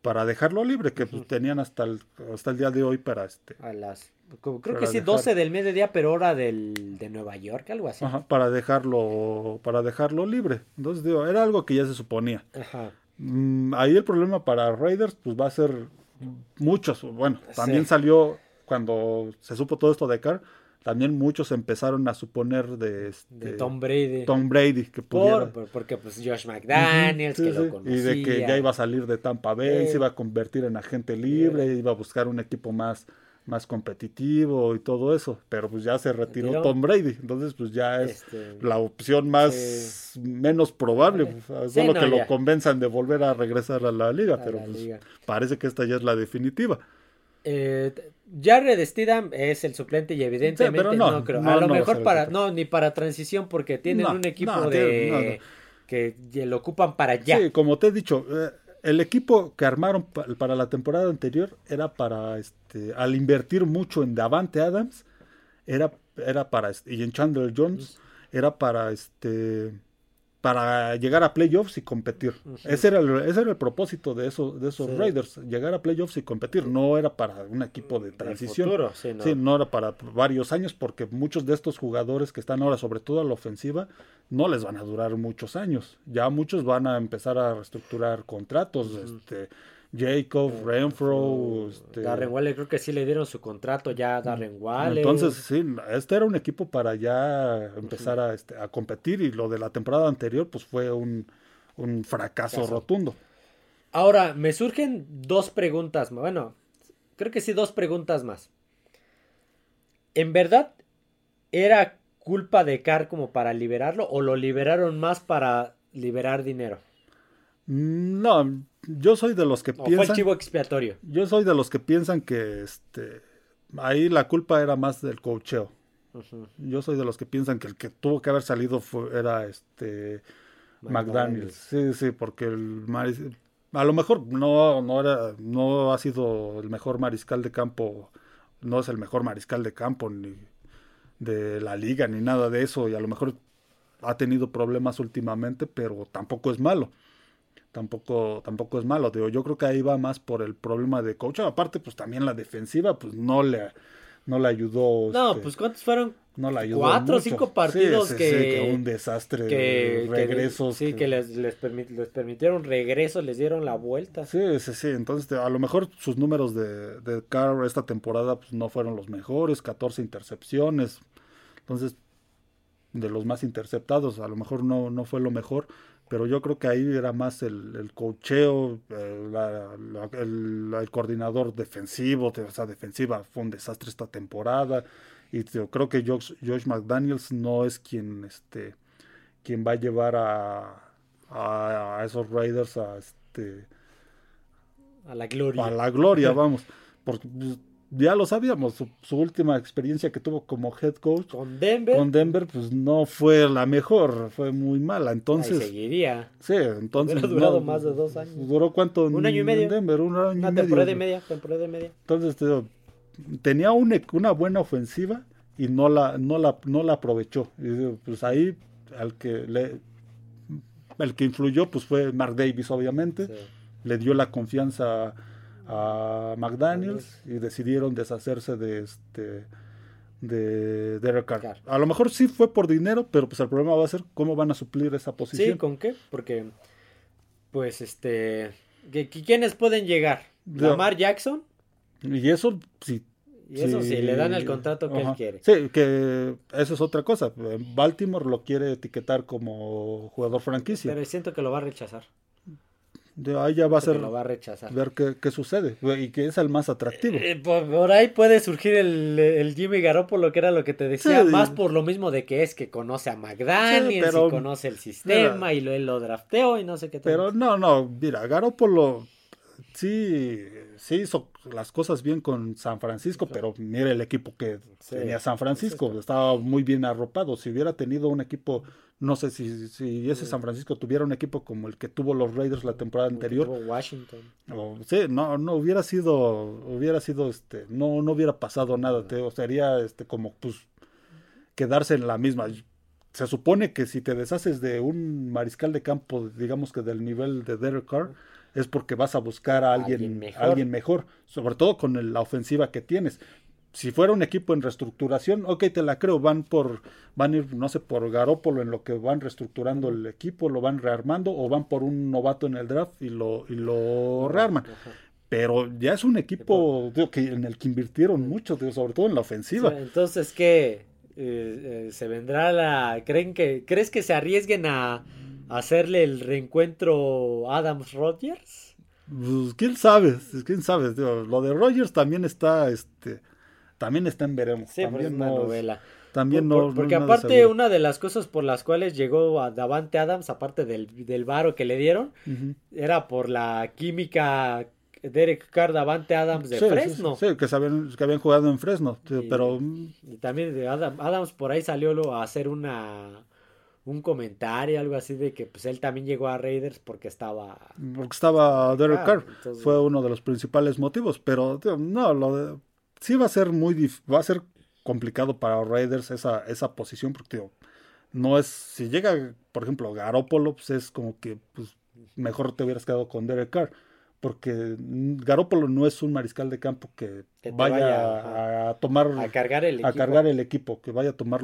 [SPEAKER 2] para dejarlo libre, que pues, tenían hasta el, hasta el día de hoy para este,
[SPEAKER 1] a las, creo que sí,
[SPEAKER 2] dejar-
[SPEAKER 1] 12 del mediodía, pero hora del, de Nueva York, algo así.
[SPEAKER 2] ajá, para dejarlo, para dejarlo libre. Entonces, digo, era algo que ya se suponía.
[SPEAKER 1] Ajá.
[SPEAKER 2] Mm, ahí el problema para Raiders, pues va a ser muchos. Bueno, también
[SPEAKER 1] Sí.
[SPEAKER 2] salió cuando se supo todo esto de Carr, también muchos empezaron a suponer de, este,
[SPEAKER 1] De Tom Brady.
[SPEAKER 2] Tom Brady que pudiera.
[SPEAKER 1] Por, por- porque pues Josh McDaniels, que
[SPEAKER 2] sí,
[SPEAKER 1] lo conocía.
[SPEAKER 2] Y de que ya iba a salir de Tampa Bay, se iba a convertir en agente libre, iba a buscar un equipo más, más competitivo y todo eso. Pero pues ya se retiró. Tom Brady. Entonces, pues ya es
[SPEAKER 1] Este,
[SPEAKER 2] la opción más menos probable. pues,
[SPEAKER 1] Sí,
[SPEAKER 2] solo
[SPEAKER 1] no,
[SPEAKER 2] que
[SPEAKER 1] ya.
[SPEAKER 2] lo convenzan de volver a regresar a la liga.
[SPEAKER 1] a
[SPEAKER 2] pero
[SPEAKER 1] la
[SPEAKER 2] pues
[SPEAKER 1] liga.
[SPEAKER 2] parece que esta ya es la definitiva.
[SPEAKER 1] Eh, Jared Stidham es el suplente y evidentemente
[SPEAKER 2] pero no,
[SPEAKER 1] no, creo.
[SPEAKER 2] no,
[SPEAKER 1] a lo
[SPEAKER 2] no
[SPEAKER 1] mejor para, no, ni para transición porque tienen un equipo de que lo ocupan para ya.
[SPEAKER 2] Sí, como te he dicho, eh, el equipo que armaron pa- para la temporada anterior era para, este, al invertir mucho en Davante Adams, era, era para, este, y en Chandler Jones, era para, este, para llegar a playoffs y competir. ese, era el, ese era el propósito de, eso, de esos
[SPEAKER 1] Sí.
[SPEAKER 2] Raiders, llegar a playoffs y competir. No era para un equipo de
[SPEAKER 1] Del
[SPEAKER 2] transición.
[SPEAKER 1] futuro, sí, no.
[SPEAKER 2] Sí, no era para varios años porque muchos de estos jugadores que están ahora, sobre todo a la ofensiva, no les van a durar muchos años. Ya muchos van a empezar a reestructurar contratos. este, Jacob, Renfro, este,
[SPEAKER 1] Darren Waller creo que sí le dieron su contrato ya a Darren Waller.
[SPEAKER 2] entonces sí, este era un equipo para ya empezar a, este, a competir y lo de la temporada anterior pues fue un, un fracaso rotundo.
[SPEAKER 1] Ahora, me surgen dos preguntas. Bueno, creo que sí, dos preguntas más. ¿En verdad era culpa de Carr como para liberarlo o lo liberaron más para liberar dinero?
[SPEAKER 2] Mm, No, yo soy de los que
[SPEAKER 1] ¿O fue el
[SPEAKER 2] piensan
[SPEAKER 1] chivo expiatorio?
[SPEAKER 2] Yo soy de los que piensan que este ahí la culpa era más del cocheo. Yo soy de los que piensan que el que tuvo que haber salido fue, era este McDaniels. Sí, sí, porque el a lo mejor no no era no ha sido el mejor mariscal de campo, no es el mejor mariscal de campo ni de la liga ni nada de eso y a lo mejor ha tenido problemas últimamente, pero tampoco es malo tampoco tampoco es malo. Digo, yo creo que ahí va más por el problema de coach. Aparte, pues también la defensiva, pues no le, no le ayudó.
[SPEAKER 1] No,
[SPEAKER 2] este,
[SPEAKER 1] pues ¿cuántos fueron?
[SPEAKER 2] no le ayudó
[SPEAKER 1] cuatro o cinco partidos
[SPEAKER 2] sí, sí,
[SPEAKER 1] que-
[SPEAKER 2] un desastre
[SPEAKER 1] Que,
[SPEAKER 2] de
[SPEAKER 1] que-
[SPEAKER 2] regresos.
[SPEAKER 1] sí, que les, les permitieron regresos, les dieron la vuelta.
[SPEAKER 2] Sí, sí, sí. Entonces, a lo mejor sus números de, de Carr esta temporada pues, no fueron los mejores, 14 intercepciones. Entonces, de los más interceptados, a lo mejor no, no fue lo mejor, pero yo creo que ahí era más el, el cocheo, eh, la- la- el, el coordinador defensivo, de- o sea, defensiva fue un desastre esta temporada. Y yo creo que Josh, Josh McDaniels no es quien, este, quien va a llevar a, a, a esos Raiders a este
[SPEAKER 1] A la gloria.
[SPEAKER 2] a la gloria, vamos. Porque pues, ya lo sabíamos, su, su última experiencia que tuvo como head coach
[SPEAKER 1] Con Denver,
[SPEAKER 2] con Denver, pues no fue la mejor, fue muy mala.
[SPEAKER 1] ahí
[SPEAKER 2] Entonces,
[SPEAKER 1] seguiría.
[SPEAKER 2] sí, entonces.
[SPEAKER 1] Hubiera durado
[SPEAKER 2] no,
[SPEAKER 1] más de dos años.
[SPEAKER 2] ¿Duró cuánto?
[SPEAKER 1] Un año y medio.
[SPEAKER 2] En Denver, un año
[SPEAKER 1] Una
[SPEAKER 2] y medio.
[SPEAKER 1] temporada y media, temporada y media.
[SPEAKER 2] Entonces, te digo, tenía e- una buena ofensiva y no la, no la, no la aprovechó. Y digo, pues ahí, al que le. El que influyó, pues fue Mark Davis, obviamente
[SPEAKER 1] Sí.
[SPEAKER 2] le dio la confianza a McDaniels y decidieron deshacerse de este de Derek Carr. A lo mejor sí fue por dinero, pero pues el problema va a ser cómo van a suplir esa posición.
[SPEAKER 1] Sí, ¿con qué? Porque, pues, este, ¿quiénes pueden llegar? Lamar Jackson.
[SPEAKER 2] Y eso, sí.
[SPEAKER 1] Y eso sí, le dan el contrato que él quiere.
[SPEAKER 2] Sí, que eso es otra cosa. Baltimore lo quiere etiquetar como jugador franquicia.
[SPEAKER 1] Pero siento que lo va a rechazar.
[SPEAKER 2] De ahí ya va a ser.
[SPEAKER 1] Lo va a rechazar.
[SPEAKER 2] Ver qué, sucede. Y que es el más atractivo.
[SPEAKER 1] Eh, por, ahí puede surgir el, Jimmy Garoppolo, que era lo que te decía. más por lo mismo de que es que conoce a McDaniels y conoce el sistema y lo, él lo drafteó y no sé qué.
[SPEAKER 2] Pero no, no. Mira, Garoppolo sí, sí hizo las cosas bien con San Francisco, pero mira el equipo que tenía San Francisco. Estaba muy bien arropado. Si hubiera tenido un equipo no sé si, si ese San Francisco tuviera un equipo como el que tuvo los Raiders la temporada anterior.
[SPEAKER 1] Washington.
[SPEAKER 2] sí, no, no hubiera sido, hubiera sido, este, no, no hubiera pasado nada. Te, sería, este, como, pues, quedarse en la misma. Se supone que si te deshaces de un mariscal de campo, digamos que del nivel de Derek Carr, es porque vas a buscar a alguien, alguien mejor, sobre todo con la ofensiva que tienes si fuera un equipo en reestructuración, ok, te la creo, van por, van a ir, no sé, por Garópolo en lo que van reestructurando el equipo, lo van rearmando, o van por un novato en el draft y lo, y lo rearman. Pero ya es un equipo que, en el que invirtieron mucho, sobre todo en la ofensiva.
[SPEAKER 1] entonces, ¿qué? Eh, eh, se vendrá la... ¿Creen que, ¿Crees que se arriesguen a, hacerle el reencuentro Adams Rodgers?
[SPEAKER 2] Pues, quién sabe, quién sabe. lo de Rodgers también está, este también está en veremos.
[SPEAKER 1] Sí,
[SPEAKER 2] también
[SPEAKER 1] es una novela.
[SPEAKER 2] También no.
[SPEAKER 1] porque aparte, una de las cosas por las cuales llegó a Davante Adams, aparte del, del varo que le dieron, era por la química Derek Carr, Davante Adams de Fresno.
[SPEAKER 2] Sí, que, sabían, que habían jugado en Fresno, pero...
[SPEAKER 1] Y también de Adams por ahí salió a hacer una un comentario, algo así de que pues él también llegó a Raiders porque estaba...
[SPEAKER 2] Porque estaba Derek Carr, fue uno de los principales motivos, pero no, lo de, sí va a ser muy va a ser complicado para Raiders esa, esa posición porque no es si llega por ejemplo Garoppolo pues es como que pues mejor te hubieras quedado con Derek Carr porque Garoppolo no es un mariscal de campo que, vaya, a, tomar
[SPEAKER 1] a cargar el
[SPEAKER 2] equipo. a cargar el equipo que vaya a tomar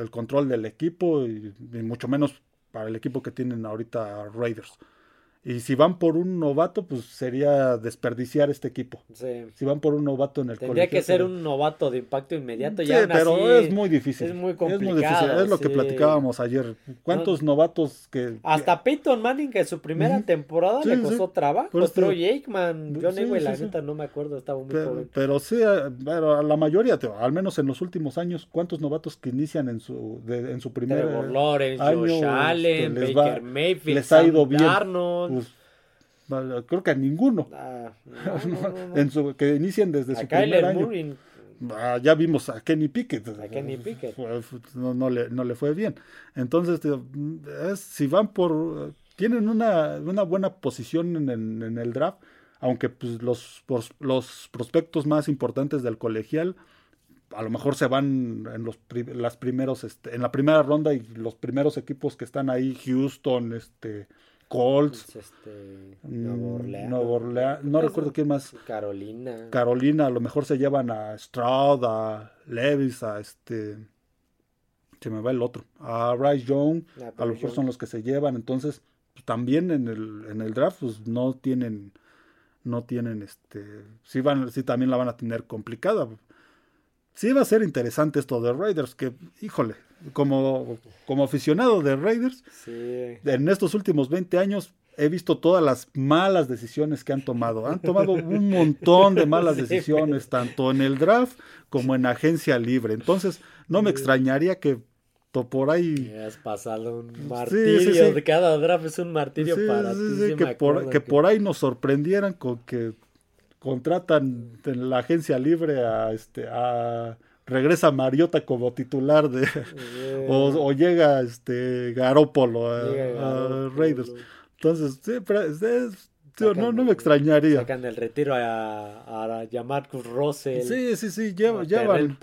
[SPEAKER 2] el control del equipo y, y mucho menos para el equipo que tienen ahorita Raiders y si van por un novato, pues sería desperdiciar este equipo. Sí. Si van por un novato en el
[SPEAKER 1] Tendría que ser un novato de impacto inmediato.
[SPEAKER 2] Sí, pero es muy difícil.
[SPEAKER 1] Es muy complicado. Es muy difícil.
[SPEAKER 2] Es lo que platicábamos ayer. ¿Cuántos novatos que.
[SPEAKER 1] Hasta Peyton Manning, que en su primera temporada le costó trabajo. Costó Jakeman. John Ewell, la neta no me acuerdo, estaba muy
[SPEAKER 2] pero,
[SPEAKER 1] joven.
[SPEAKER 2] Pero sí, eh, pero la mayoría, al menos en los últimos años, ¿cuántos novatos que inician en su, de, en su primer
[SPEAKER 1] Trevor Lawrence, año, Josh este, Allen, Baker Mayfield,
[SPEAKER 2] les ha ido bien. Pues, creo que a ninguno. Ah, en su, que inician desde su primer año. Ah, ya vimos a Kenny Pickett.
[SPEAKER 1] A Kenny Pickett.
[SPEAKER 2] No, le, no le fue bien. Entonces, es, si van por. Tienen una, una buena posición en el, en el draft, aunque pues, los, los prospectos más importantes del colegial a lo mejor se van en los las primeros este, en la primera ronda y los primeros equipos que están ahí Houston este Colts,
[SPEAKER 1] este, Nuevo
[SPEAKER 2] Orleans, no recuerdo quién más.
[SPEAKER 1] Carolina.
[SPEAKER 2] Carolina, a lo mejor se llevan a Stroud, a Levis, a este, se me va el otro, a Rice Young, ah, a lo mejor son los que se llevan, entonces pues, también en el, en el draft pues no tienen, no tienen este, sí van, sí también la van a tener complicada. Sí va a ser interesante esto de Raiders, que, híjole, como, como aficionado de Raiders, en estos últimos 20 años he visto todas las malas decisiones que han tomado. Han tomado un montón de malas decisiones, tanto en el draft como en agencia libre. Entonces, no me extrañaría que por ahí.
[SPEAKER 1] has pasado un martirio. Cada draft es un martirio para ti.
[SPEAKER 2] que, por, que, por ahí nos sorprendieran con que contratan en la agencia libre a este a regresa Mariota como titular de o, llega este Garópolo a, Raiders. Entonces, sí, no, no me extrañaría.
[SPEAKER 1] Sacan del retiro a, a, Marcus Russell.
[SPEAKER 2] Sí, sí, sí, llevan,
[SPEAKER 1] llevan,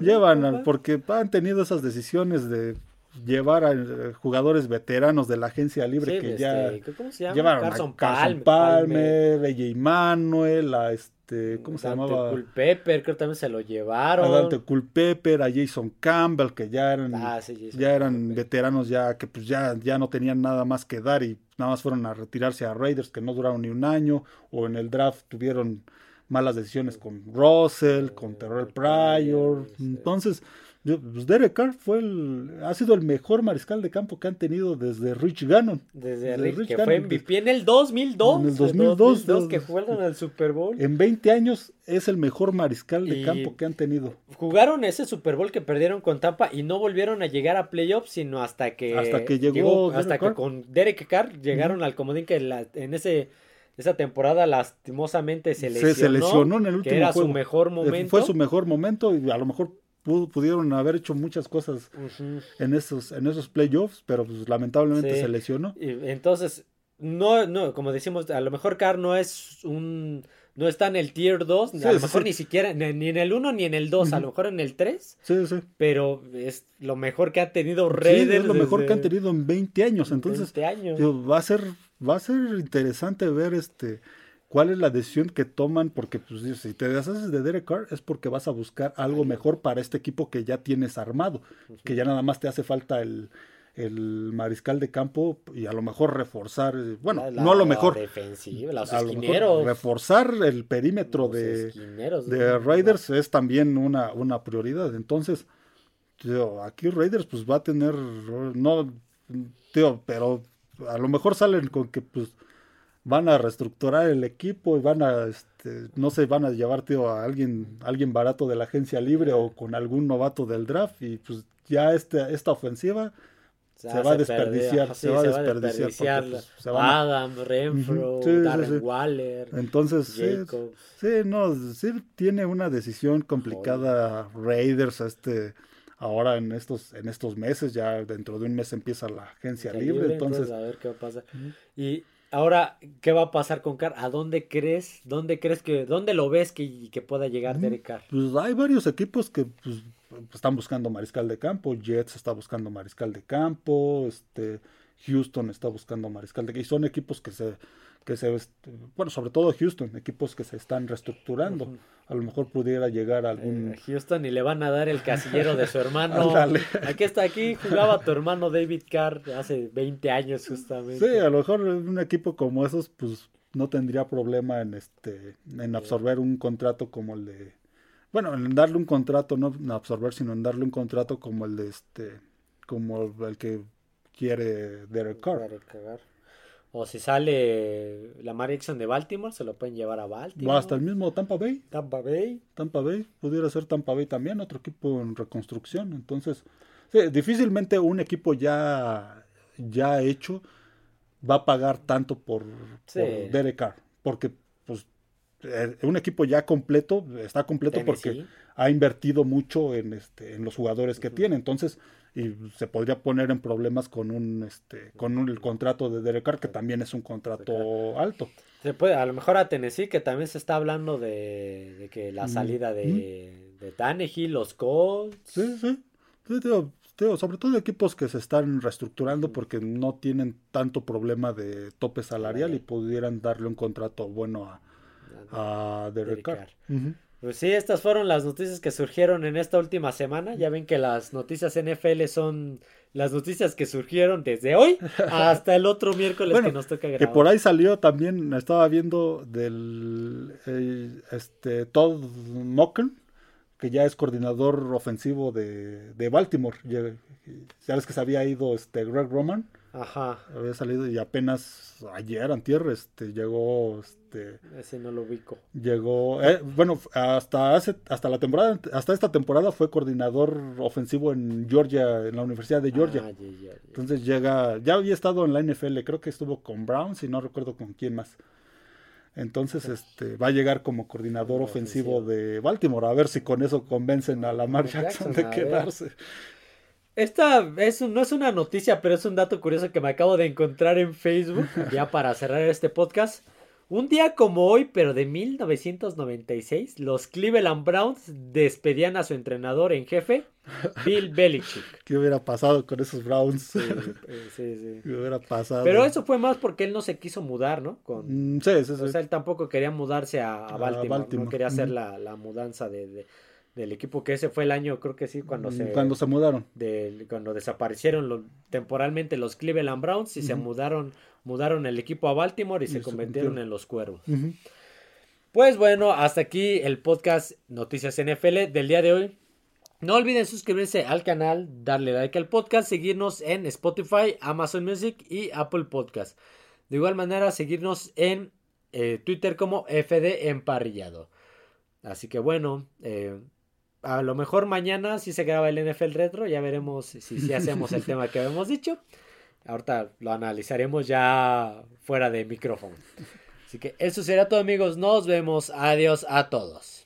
[SPEAKER 2] llevan porque han tenido esas decisiones de llevar a eh, jugadores veteranos de la agencia libre que ya
[SPEAKER 1] este, ¿cómo se llama?
[SPEAKER 2] llevaron
[SPEAKER 1] Carson
[SPEAKER 2] a Carson
[SPEAKER 1] Palmer,
[SPEAKER 2] Palmer, Manuel, a este, ¿cómo se
[SPEAKER 1] Dante
[SPEAKER 2] llamaba?
[SPEAKER 1] Culpepper, creo que también se lo llevaron.
[SPEAKER 2] A Dante Culpepper, a Jason Campbell, que ya eran,
[SPEAKER 1] Ah, sí,
[SPEAKER 2] ya eran
[SPEAKER 1] Culpepper.
[SPEAKER 2] veteranos ya que pues ya, ya no tenían nada más que dar y nada más fueron a retirarse a Raiders que no duraron ni un año o en el draft tuvieron malas decisiones con Russell, con Terrell Pryor. Entonces, pues Derek Carr fue el, ha sido el mejor mariscal de campo que han tenido desde Rich Gannon.
[SPEAKER 1] Desde
[SPEAKER 2] Desde Rich
[SPEAKER 1] que
[SPEAKER 2] Gannon,
[SPEAKER 1] fue MVP en el 2002.
[SPEAKER 2] En el 2002,
[SPEAKER 1] 2002, que jugaron al Super Bowl.
[SPEAKER 2] En 20 años es el mejor mariscal de
[SPEAKER 1] Y-
[SPEAKER 2] campo que han tenido.
[SPEAKER 1] Jugaron ese Super Bowl que perdieron con Tampa y no volvieron a llegar a playoffs, sino hasta que
[SPEAKER 2] Hasta que llegó
[SPEAKER 1] hasta que
[SPEAKER 2] Carr.
[SPEAKER 1] con Derek Carr llegaron al comodín que la- en ese esa temporada lastimosamente se lesionó,
[SPEAKER 2] se, se lesionó en el último
[SPEAKER 1] que era
[SPEAKER 2] juego.
[SPEAKER 1] su mejor
[SPEAKER 2] Eh,
[SPEAKER 1] momento.
[SPEAKER 2] Fue su mejor momento y a lo mejor pudo- pudieron haber hecho muchas cosas
[SPEAKER 1] Ujú.
[SPEAKER 2] en esos, en esos playoffs, pero pues lamentablemente
[SPEAKER 1] Sí.
[SPEAKER 2] se lesionó.
[SPEAKER 1] Y entonces, no, no, como decimos, a lo mejor Carr no es un, no está en el tier 2,
[SPEAKER 2] Sí,
[SPEAKER 1] a lo
[SPEAKER 2] sí,
[SPEAKER 1] mejor
[SPEAKER 2] sí.
[SPEAKER 1] ni siquiera, ni, ni en el 1 ni en el 2, a
[SPEAKER 2] Ujú.
[SPEAKER 1] lo mejor en el 3,
[SPEAKER 2] Sí, sí.
[SPEAKER 1] pero es lo mejor que ha tenido
[SPEAKER 2] Sí,
[SPEAKER 1] Raiders.
[SPEAKER 2] es lo mejor
[SPEAKER 1] desde
[SPEAKER 2] que han tenido en 20 años. Entonces,
[SPEAKER 1] 20 años.
[SPEAKER 2] digo, va a ser, va a ser interesante ver este cuál es la decisión que toman, porque pues, si te deshaces de Derek Carr es porque vas a buscar algo mejor para este equipo que ya tienes armado, que ya nada más te hace falta el, el mariscal de campo y a lo mejor reforzar, eh, bueno,
[SPEAKER 1] La- la
[SPEAKER 2] no a lo mejor,
[SPEAKER 1] defensiva, los
[SPEAKER 2] a lo mejor
[SPEAKER 1] esquineros.
[SPEAKER 2] reforzar el perímetro
[SPEAKER 1] los
[SPEAKER 2] de,
[SPEAKER 1] esquineros,
[SPEAKER 2] de
[SPEAKER 1] ¿no?
[SPEAKER 2] Raiders es también una, una prioridad. Entonces, tío, aquí Raiders pues va a tener, no, tío, pero a lo mejor salen con que pues van a reestructurar el equipo y van a, este, no sé, van a llevar, tío, a alguien, alguien barato de la agencia libre o con algún novato del draft y pues ya este, esta ofensiva
[SPEAKER 1] Se
[SPEAKER 2] se va a desperdiciar, se va a
[SPEAKER 1] se
[SPEAKER 2] desperdiciar porque, pues, se van a-
[SPEAKER 1] Adam, Renfro,
[SPEAKER 2] sí, sí.
[SPEAKER 1] Waller,
[SPEAKER 2] Entonces, sí, no, sí tiene una decisión complicada Raiders este ahora en estos en estos meses, ya dentro de un mes empieza la agencia libre,
[SPEAKER 1] libre,
[SPEAKER 2] entonces
[SPEAKER 1] a ver qué va a pasar. Y ahora, ¿qué va a pasar con Carr? ¿A dónde crees? ¿Dónde crees que, dónde lo ves que, que pueda llegar
[SPEAKER 2] Ujú.
[SPEAKER 1] Derek Carr?
[SPEAKER 2] pues hay varios equipos que pues, están buscando mariscal de campo, Jets está buscando mariscal de campo, este Houston está buscando mariscal de campo y son equipos que se que se bueno, sobre todo Houston, equipos que se están reestructurando.
[SPEAKER 1] Ujú.
[SPEAKER 2] A lo mejor pudiera llegar algún
[SPEAKER 1] Eh, Houston y le van a dar el casillero de su hermano. Aquí está, aquí jugaba tu hermano David Carr hace 20 años justamente.
[SPEAKER 2] Sí, a lo mejor un equipo como esos, pues no tendría problema en este, en absorber un contrato como el de, bueno, en darle un contrato, no en absorber, sino en darle un contrato como el de este, como el que quiere Derek Carr.
[SPEAKER 1] O si sale la Jackson de Baltimore, se lo pueden llevar a Baltimore.
[SPEAKER 2] O hasta el mismo Tampa Bay,
[SPEAKER 1] Tampa Bay.
[SPEAKER 2] Tampa Bay, pudiera ser Tampa Bay también, otro equipo en reconstrucción. Entonces, sí, difícilmente un equipo ya, ya hecho va a pagar tanto por,
[SPEAKER 1] Sí.
[SPEAKER 2] por Derek Carr, porque eh, un equipo ya completo está completo porque ha invertido mucho en este en los jugadores que tiene, entonces y se podría poner en problemas con un este con un- el contrato de Derek Carr que también es un contrato alto.
[SPEAKER 1] Se puede, a lo mejor a Tennessee, que también se está hablando de, de que la
[SPEAKER 2] Mm,
[SPEAKER 1] salida de, de Tannehill, los Colts.
[SPEAKER 2] Sí, sí. Sobre todo equipos que se están reestructurando porque no tienen tanto problema de tope salarial y pudieran darle un contrato bueno a, a Derek
[SPEAKER 1] Derek
[SPEAKER 2] Carr.
[SPEAKER 1] Carr.
[SPEAKER 2] Ujú.
[SPEAKER 1] Pues sí, estas fueron las noticias que surgieron en esta última semana. Ya ven que las noticias NFL son las noticias que surgieron desde hoy hasta el otro miércoles
[SPEAKER 2] Bueno,
[SPEAKER 1] que nos toca
[SPEAKER 2] Que
[SPEAKER 1] grabar.
[SPEAKER 2] por ahí salió también, estaba viendo del eh, este Todd Mocken, que ya es coordinador ofensivo de, de Baltimore. Ya, ya ves que se había ido este Greg Roman,
[SPEAKER 1] Ajá,
[SPEAKER 2] había salido y apenas ayer, antier, este, llegó este
[SPEAKER 1] ese no lo ubico.
[SPEAKER 2] Llegó, eh, bueno, hasta hace, hasta la temporada, hasta esta temporada fue coordinador ofensivo en Georgia, en la Universidad de Georgia.
[SPEAKER 1] Ah, ya, ya, ya.
[SPEAKER 2] Entonces llega, ya había estado en la NFL, creo que estuvo con Browns y no recuerdo con quién más. Entonces, este, va a llegar como coordinador ofensivo
[SPEAKER 1] Ofensivo.
[SPEAKER 2] de Baltimore, a ver si con eso convencen a Lamar Jackson
[SPEAKER 1] Jackson,
[SPEAKER 2] de quedarse.
[SPEAKER 1] Esta es, un- no es una noticia, pero es un dato curioso que me acabo de encontrar en Facebook, ya para cerrar este podcast. Un día como hoy, pero de 1996, los Cleveland Browns despedían a su entrenador en jefe, Bill Belichick.
[SPEAKER 2] ¿Qué hubiera pasado con esos Browns?
[SPEAKER 1] Sí, eh, sí, sí.
[SPEAKER 2] ¿Qué hubiera pasado?
[SPEAKER 1] Pero eso fue más porque él no se quiso mudar, ¿no? Con,
[SPEAKER 2] Mm, sí, sí, sí.
[SPEAKER 1] O sea, él tampoco quería mudarse a, a
[SPEAKER 2] A
[SPEAKER 1] Baltimore, no quería hacer la, la mudanza de, de- del equipo, que ese fue el año, creo que sí, cuando se...
[SPEAKER 2] Mm, Cuando se mudaron.
[SPEAKER 1] cuando desaparecieron lo- temporalmente los Cleveland Browns y se mudaron mudaron el equipo a Baltimore y,
[SPEAKER 2] Y
[SPEAKER 1] se
[SPEAKER 2] se
[SPEAKER 1] convirtieron en los Cuervos. Pues bueno, hasta aquí el podcast Noticias NFL del día de hoy. No olviden suscribirse al canal, darle like al podcast, seguirnos en Spotify, Amazon Music y Apple Podcast. De igual manera, seguirnos en eh, Twitter como FD Emparrillado. Así que bueno, eh, a lo mejor mañana si se graba el NFL Retro, ya veremos si, si hacemos el tema que habíamos dicho. Ahorita lo analizaremos ya fuera de micrófono. Así que eso será todo amigos, nos vemos, adiós a todos.